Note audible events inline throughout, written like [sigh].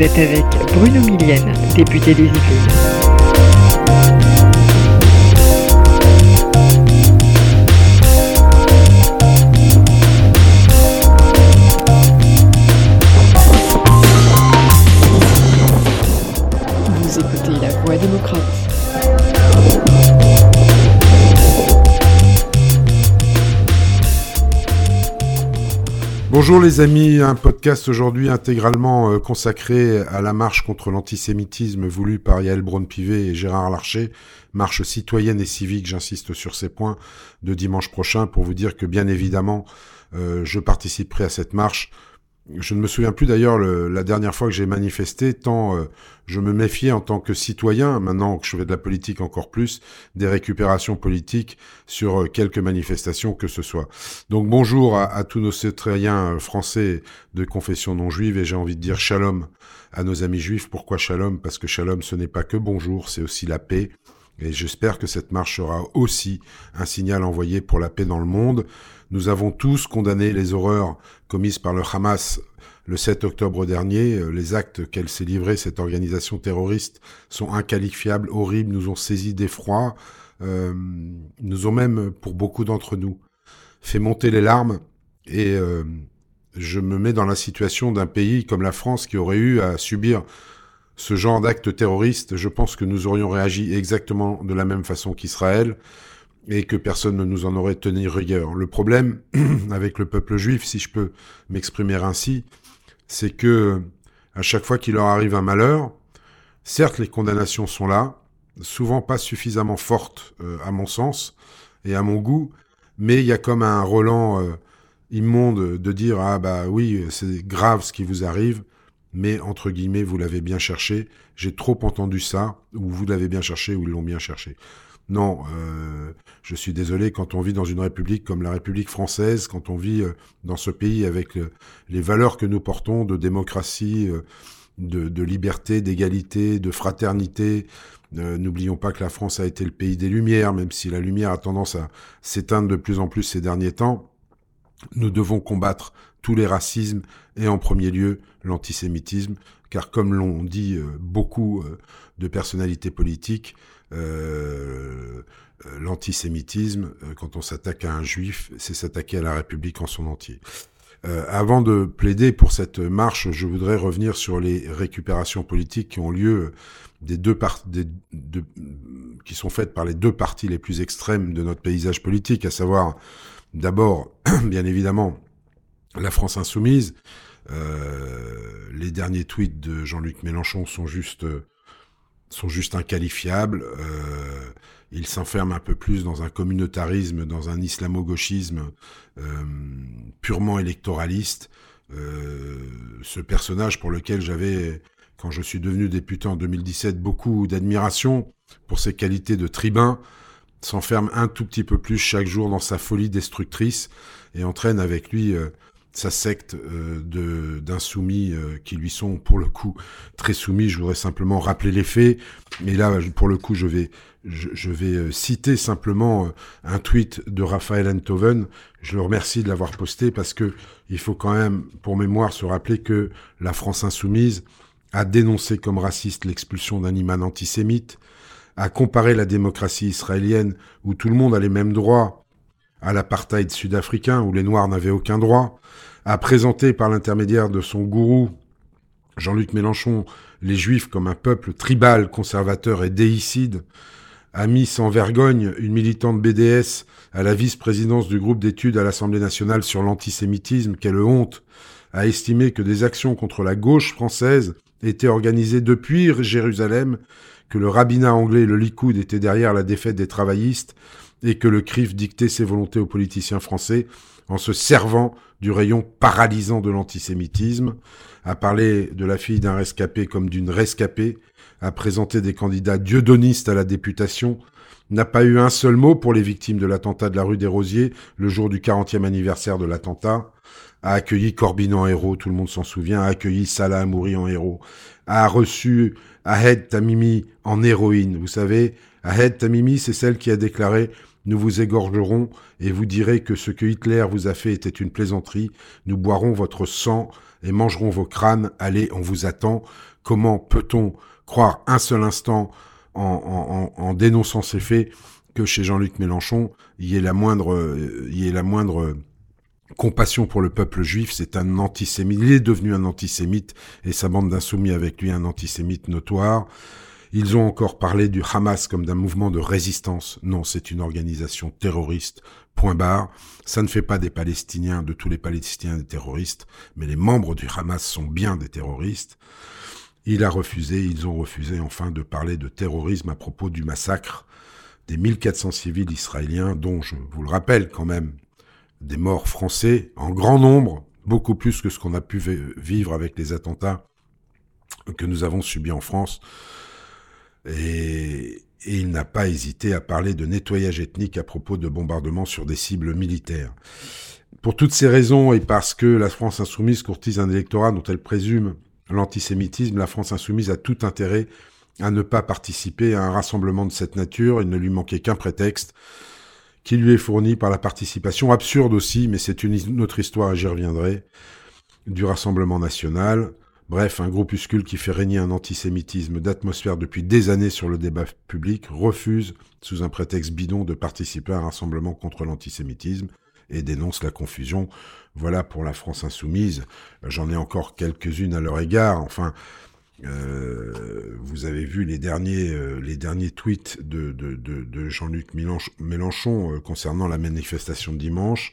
Vous êtes avec Bruno Millienne, député des Yvelines. Vous écoutez La Voix démocrate. Bonjour les amis, un podcast aujourd'hui intégralement euh, consacré à la marche contre l'antisémitisme voulue par Yael Braun-Pivet et Gérard Larcher, marche citoyenne et civique, j'insiste sur ces points, de dimanche prochain pour vous dire que bien évidemment euh, je participerai à cette marche je ne me souviens plus d'ailleurs la dernière fois que j'ai manifesté, tant euh, je me méfiais en tant que citoyen, maintenant que je fais de la politique encore plus, des récupérations politiques sur euh, quelques manifestations que ce soit. Donc bonjour à, tous nos citoyens euh, français de confession non juive et j'ai envie de dire shalom à nos amis juifs. Pourquoi shalom? Parce que shalom ce n'est pas que bonjour, c'est aussi la paix. Et j'espère que cette marche sera aussi un signal envoyé pour la paix dans le monde. Nous avons tous condamné les horreurs commises par le Hamas le 7 octobre dernier. Euh, les actes qu'elle s'est livrés, cette organisation terroriste, sont inqualifiables, horribles, nous ont saisi d'effroi, euh, nous ont même, pour beaucoup d'entre nous, fait monter les larmes. Et euh, je me mets dans la situation d'un pays comme la France qui aurait eu à subir ce genre d'actes terroristes. Je pense que nous aurions réagi exactement de la même façon qu'Israël et que personne ne nous en aurait tenu rigueur. Le problème [clears throat] avec le peuple juif, si je peux m'exprimer ainsi, c'est que à chaque fois qu'il leur arrive un malheur, certes les condamnations sont là, souvent pas suffisamment fortes euh, à mon sens et à mon goût, mais il y a comme un Roland euh, immonde de dire ah bah oui c'est grave ce qui vous arrive, mais entre guillemets vous l'avez bien cherché. J'ai trop entendu ça, ou vous l'avez bien cherché, ou ils l'ont bien cherché. Non, euh, je suis désolé, quand on vit dans une république comme la République française, quand on vit euh, dans ce pays avec euh, les valeurs que nous portons de démocratie, de, liberté, d'égalité, de fraternité, n'oublions pas que la France a été le pays des Lumières, même si la lumière a tendance à s'éteindre de plus en plus ces derniers temps, nous devons combattre tous les racismes et en premier lieu l'antisémitisme, car comme l'ont dit beaucoup de personnalités politiques, euh, euh, l'antisémitisme, euh, quand on s'attaque à un juif, c'est s'attaquer à la République en son entier. avant de plaider pour cette marche, je voudrais revenir sur les récupérations politiques qui ont lieu des deux des deux, qui sont faites par les deux partis les plus extrêmes de notre paysage politique, à savoir d'abord, [clears throat] bien évidemment, la France insoumise. les derniers tweets de Jean-Luc Mélenchon sont juste sont juste inqualifiables. Euh, ils s'enferment un peu plus dans un communautarisme, dans un islamo-gauchisme euh, purement électoraliste. Euh, ce personnage pour lequel j'avais, quand je suis devenu député en 2017, beaucoup d'admiration pour ses qualités de tribun, s'enferme un tout petit peu plus chaque jour dans sa folie destructrice et entraîne avec lui euh, sa secte euh, d'insoumis euh, qui lui sont pour le coup très soumis. Je voudrais simplement rappeler les faits. Mais là, pour le coup, je vais je, vais euh, citer simplement un tweet de Raphaël Enthoven. Je le remercie de l'avoir posté parce que il faut quand même, pour mémoire, se rappeler que la France insoumise a dénoncé comme raciste l'expulsion d'un imam antisémite, a comparé la démocratie israélienne où tout le monde a les mêmes droits à l'apartheid sud-africain où les Noirs n'avaient aucun droit, a présenté par l'intermédiaire de son gourou Jean-Luc Mélenchon les Juifs comme un peuple tribal, conservateur et déicide, a mis sans vergogne une militante BDS à la vice-présidence du groupe d'études à l'Assemblée nationale sur l'antisémitisme, quelle honte, a estimé que des actions contre la gauche française étaient organisées depuis Jérusalem, que le rabbinat anglais le Likoud étaient derrière la défaite des travaillistes, et que le CRIF dictait ses volontés aux politiciens français en se servant du rayon paralysant de l'antisémitisme, à parler de la fille d'un rescapé comme d'une rescapée, à présenter des candidats dieudonistes à la députation, n'a pas eu un seul mot pour les victimes de l'attentat de la rue des Rosiers le jour du 40e anniversaire de l'attentat, a accueilli Corbin en héros, tout le monde s'en souvient, a accueilli Salah Amouri en héros, a reçu Ahed Tamimi en héroïne. Vous savez, Ahed Tamimi, c'est celle qui a déclaré nous vous égorgerons et vous direz que ce que Hitler vous a fait était une plaisanterie. Nous boirons votre sang et mangerons vos crânes. Allez, on vous attend. Comment peut-on croire un seul instant en, dénonçant ces faits que chez Jean-Luc Mélenchon, il y ait la moindre, y ait la moindre compassion pour le peuple juif, c'est un antisémite. Il est devenu un antisémite et sa bande d'insoumis avec lui un antisémite notoire. Ils ont encore parlé du Hamas comme d'un mouvement de résistance. Non, c'est une organisation terroriste. Point barre. Ça ne fait pas des Palestiniens, de tous les Palestiniens des terroristes, mais les membres du Hamas sont bien des terroristes. Il a refusé, ils ont refusé enfin de parler de terrorisme à propos du massacre des 1400 civils israéliens, dont, je vous le rappelle quand même, des morts français en grand nombre, beaucoup plus que ce qu'on a pu vivre avec les attentats que nous avons subis en France. Et, il n'a pas hésité à parler de nettoyage ethnique à propos de bombardements sur des cibles militaires. Pour toutes ces raisons et parce que la France insoumise courtise un électorat dont elle présume l'antisémitisme, la France insoumise a tout intérêt à ne pas participer à un rassemblement de cette nature. Il ne lui manquait qu'un prétexte qui lui est fourni par la participation absurde aussi, mais c'est une autre histoire, j'y reviendrai, du Rassemblement national. Bref, un groupuscule qui fait régner un antisémitisme d'atmosphère depuis des années sur le débat public refuse, sous un prétexte bidon, de participer à un rassemblement contre l'antisémitisme et dénonce la confusion. Voilà pour la France insoumise. J'en ai encore quelques-unes à leur égard. Enfin, euh, vous avez vu les derniers, euh, tweets de Jean-Luc Mélenchon euh, concernant la manifestation de dimanche.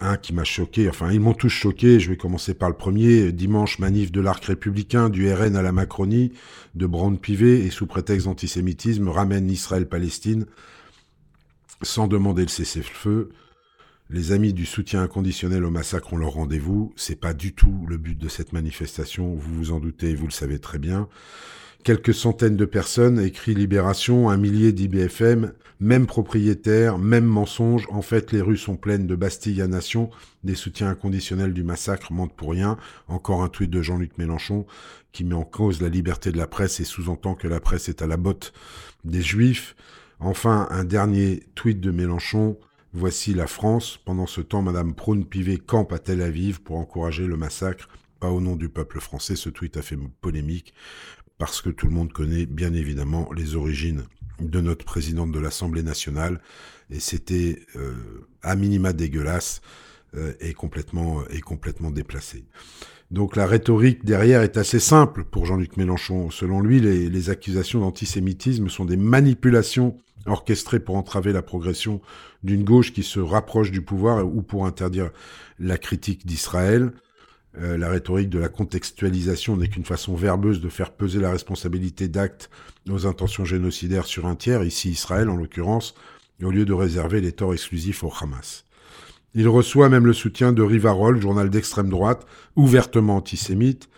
Un qui m'a choqué, enfin ils m'ont tous choqué, je vais commencer par le premier, dimanche manif de l'arc républicain, du RN à la Macronie, de Brand Pivet, et sous prétexte d'antisémitisme, ramène Israël-Palestine, sans demander le cessez-le-feu, les amis du soutien inconditionnel au massacre ont leur rendez-vous. C'est pas du tout le but de cette manifestation. Vous vous en doutez, vous le savez très bien. Quelques centaines de personnes, écrit Libération, un millier d'IBFM, même propriétaire, même mensonge. En fait, les rues sont pleines de Bastille à Nation. Des soutiens inconditionnels du massacre mentent pour rien. Encore un tweet de Jean-Luc Mélenchon qui met en cause la liberté de la presse et sous-entend que la presse est à la botte des juifs. Enfin, un dernier tweet de Mélenchon. Voici la France. Pendant ce temps, Madame Praune-Pivet campe à Tel Aviv pour encourager le massacre. Pas au nom du peuple français. Ce tweet a fait polémique parce que tout le monde connaît bien évidemment les origines de notre présidente de l'Assemblée nationale et c'était euh, à minima dégueulasse euh, et complètement et déplacé. Donc la rhétorique derrière est assez simple pour Jean-Luc Mélenchon. Selon lui, les, accusations d'antisémitisme sont des manipulations orchestré pour entraver la progression d'une gauche qui se rapproche du pouvoir ou pour interdire la critique d'Israël. Euh, la rhétorique de la contextualisation n'est qu'une façon verbeuse de faire peser la responsabilité d'actes aux intentions génocidaires sur un tiers, ici Israël en l'occurrence, au lieu de réserver les torts exclusifs au Hamas. Il reçoit même le soutien de Rivarol, journal d'extrême droite, ouvertement antisémite,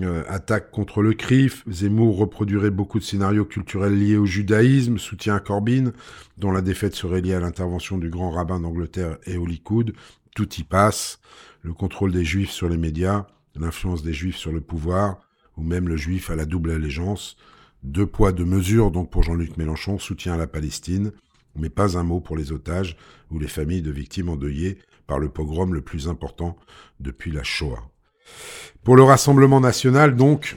euh, attaque contre le CRIF, Zemmour reproduirait beaucoup de scénarios culturels liés au judaïsme, soutien à Corbyn, dont la défaite serait liée à l'intervention du grand rabbin d'Angleterre et au Likoud. Tout y passe. Le contrôle des juifs sur les médias, l'influence des juifs sur le pouvoir, ou même le juif à la double allégeance. Deux poids, deux mesures, donc pour Jean-Luc Mélenchon, soutien à la Palestine, mais pas un mot pour les otages ou les familles de victimes endeuillées par le pogrom le plus important depuis la Shoah. Pour le Rassemblement national, donc,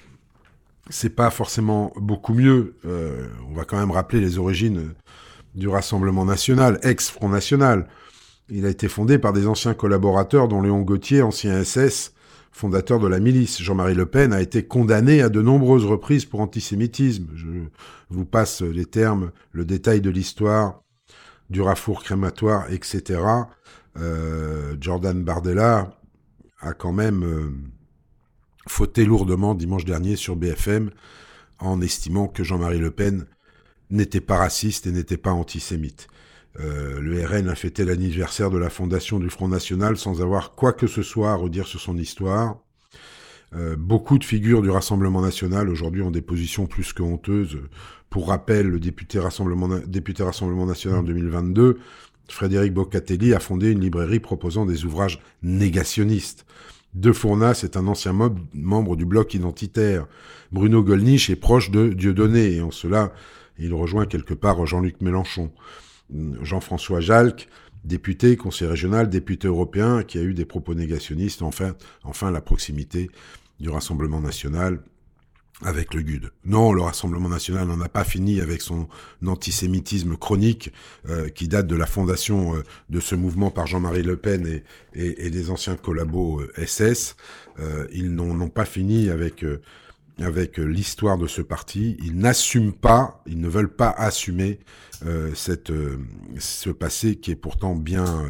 c'est pas forcément beaucoup mieux. Euh, on va quand même rappeler les origines du Rassemblement national, ex-Front national. Il a été fondé par des anciens collaborateurs, dont Léon Gauthier, ancien SS, fondateur de la milice. Jean-Marie Le Pen a été condamné à de nombreuses reprises pour antisémitisme. Je vous passe les termes, le détail de l'histoire du rafour crématoire, etc. Euh, Jordan Bardella a quand même euh, fauté lourdement dimanche dernier sur BFM en estimant que Jean-Marie Le Pen n'était pas raciste et n'était pas antisémite. Euh, le RN a fêté l'anniversaire de la fondation du Front National sans avoir quoi que ce soit à redire sur son histoire. Euh, beaucoup de figures du Rassemblement National aujourd'hui ont des positions plus que honteuses. Pour rappel, le député Rassemblement, député Rassemblement National en 2022 Frédéric Boccatelli a fondé une librairie proposant des ouvrages négationnistes. De Fournas est un ancien membre du bloc identitaire. Bruno Gollnisch est proche de Dieudonné, et en cela, il rejoint quelque part Jean-Luc Mélenchon. Jean-François Jalc, député, conseiller régional, député européen, qui a eu des propos négationnistes, enfin, enfin la proximité du Rassemblement national avec le GUD. Non, le Rassemblement national n'en a pas fini avec son antisémitisme chronique euh, qui date de la fondation euh, de ce mouvement par Jean-Marie Le Pen et, des anciens collabos SS. Euh, ils n'ont pas fini avec avec l'histoire de ce parti. Ils n'assument pas, ils ne veulent pas assumer cette ce passé qui est pourtant bien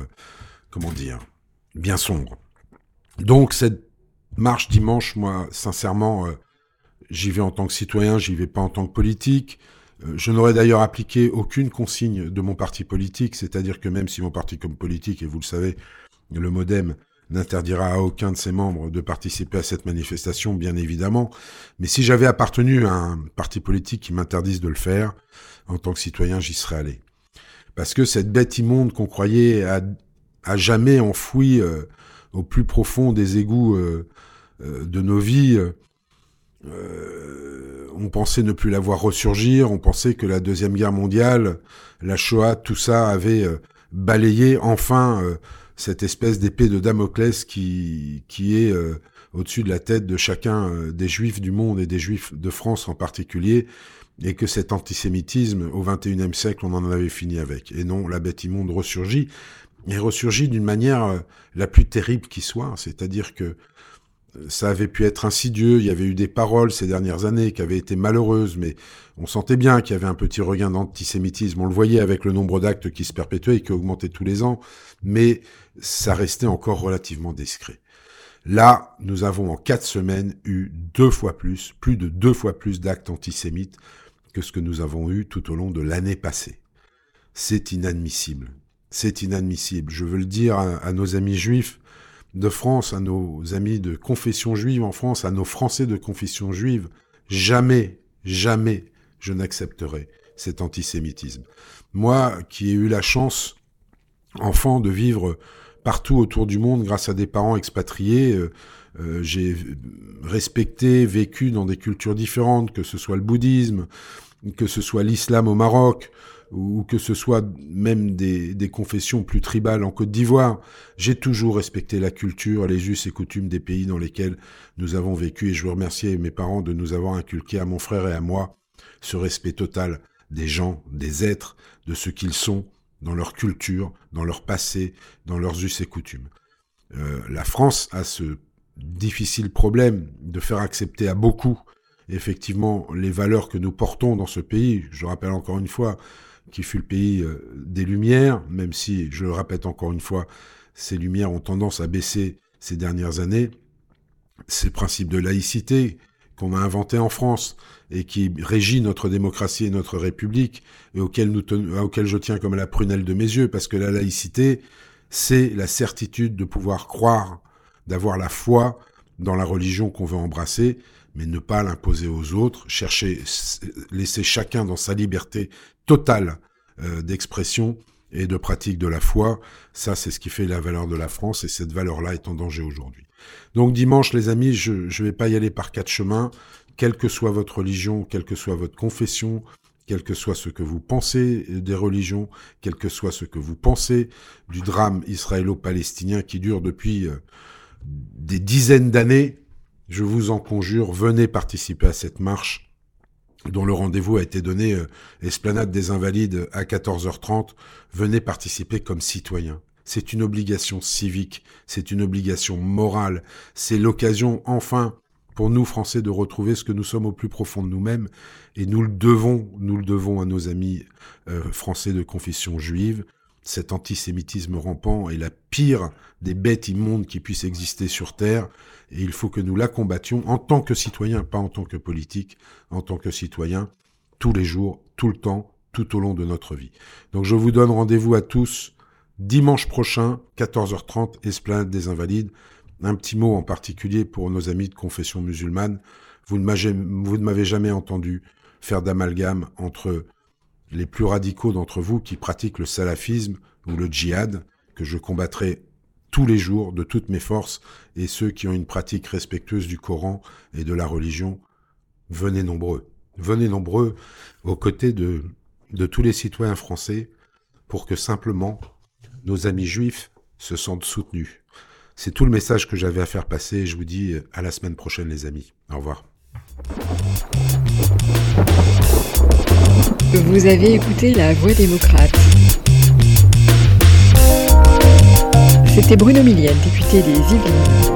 comment dire bien sombre. Donc cette marche dimanche, moi sincèrement J'y vais en tant que citoyen, j'y vais pas en tant que politique. Euh, je n'aurais d'ailleurs appliqué aucune consigne de mon parti politique, c'est-à-dire que même si mon parti comme politique, et vous le savez, le MoDem n'interdira à aucun de ses membres de participer à cette manifestation, bien évidemment, mais si j'avais appartenu à un parti politique qui m'interdise de le faire, en tant que citoyen, j'y serais allé. Parce que cette bête immonde qu'on croyait à, jamais enfouie euh, au plus profond des égouts euh, de nos vies, euh, on pensait ne plus la voir ressurgir, on pensait que la Deuxième Guerre mondiale, la Shoah, tout ça avait euh, balayé enfin euh, cette espèce d'épée de Damoclès qui, qui est au-dessus de la tête de chacun des juifs du monde et des juifs de France en particulier, et que cet antisémitisme, au XXIe siècle, on en avait fini avec. Et non, la bête immonde ressurgit, et ressurgit d'une manière la plus terrible qui soit, c'est-à-dire que ça avait pu être insidieux, il y avait eu des paroles ces dernières années qui avaient été malheureuses, mais on sentait bien qu'il y avait un petit regain d'antisémitisme, on le voyait avec le nombre d'actes qui se perpétuaient et qui augmentaient tous les ans, mais ça restait encore relativement discret. Là, nous avons en quatre semaines eu deux fois plus, plus de deux fois plus d'actes antisémites que ce que nous avons eu tout au long de l'année passée. C'est inadmissible. C'est inadmissible. Je veux le dire à nos amis juifs, de France, à nos amis de confession juive en France, à nos Français de confession juive, jamais, jamais je n'accepterai cet antisémitisme. Moi, qui ai eu la chance, enfant, de vivre partout autour du monde grâce à des parents expatriés, euh, euh, j'ai respecté, vécu dans des cultures différentes, que ce soit le bouddhisme, que ce soit l'islam au Maroc, ou que ce soit même des, confessions plus tribales en Côte d'Ivoire, j'ai toujours respecté la culture, les us et coutumes des pays dans lesquels nous avons vécu et je veux remercier mes parents de nous avoir inculqué à mon frère et à moi ce respect total des gens, des êtres, de ce qu'ils sont dans leur culture, dans leur passé, dans leurs us et coutumes. Euh, la France a ce difficile problème de faire accepter à beaucoup effectivement les valeurs que nous portons dans ce pays. Je rappelle encore une fois qui fut le pays euh, des Lumières, même si, je le répète encore une fois, ces Lumières ont tendance à baisser ces dernières années. Ces principes de laïcité qu'on a inventés en France et qui régit notre démocratie et notre République, et auquel, je tiens comme à la prunelle de mes yeux, parce que la laïcité, c'est la certitude de pouvoir croire, d'avoir la foi dans la religion qu'on veut embrasser, mais ne pas l'imposer aux autres, chercher, laisser chacun dans sa liberté totale euh, d'expression et de pratique de la foi. Ça, c'est ce qui fait la valeur de la France et cette valeur-là est en danger aujourd'hui. Donc dimanche, les amis, je ne vais pas y aller par quatre chemins, quelle que soit votre religion, quelle que soit votre confession, quel que soit ce que vous pensez des religions, quel que soit ce que vous pensez du drame israélo-palestinien qui dure depuis euh, des dizaines d'années, je vous en conjure, venez participer à cette marche dont le rendez-vous a été donné euh, Esplanade des Invalides à 14h30. Venez participer comme citoyen. C'est une obligation civique, c'est une obligation morale, c'est l'occasion enfin pour nous Français de retrouver ce que nous sommes au plus profond de nous-mêmes et nous le devons, nous le devons à nos amis euh, français de confession juive. Cet antisémitisme rampant est la pire des bêtes immondes qui puissent exister sur Terre et il faut que nous la combattions en tant que citoyens, pas en tant que politiques, en tant que citoyens, tous les jours, tout le temps, tout au long de notre vie. Donc je vous donne rendez-vous à tous dimanche prochain, 14h30, Esplanade des Invalides. Un petit mot en particulier pour nos amis de confession musulmane. Vous ne m'avez jamais entendu faire d'amalgame entre les plus radicaux d'entre vous qui pratiquent le salafisme ou le djihad, que je combattrai tous les jours de toutes mes forces, et ceux qui ont une pratique respectueuse du Coran et de la religion, venez nombreux. Venez nombreux aux côtés de, tous les citoyens français pour que simplement nos amis juifs se sentent soutenus. C'est tout le message que j'avais à faire passer et je vous dis à la semaine prochaine les amis. Au revoir. Vous avez écouté La Voix démocrate. C'était Bruno Millienne, député des Yvelines.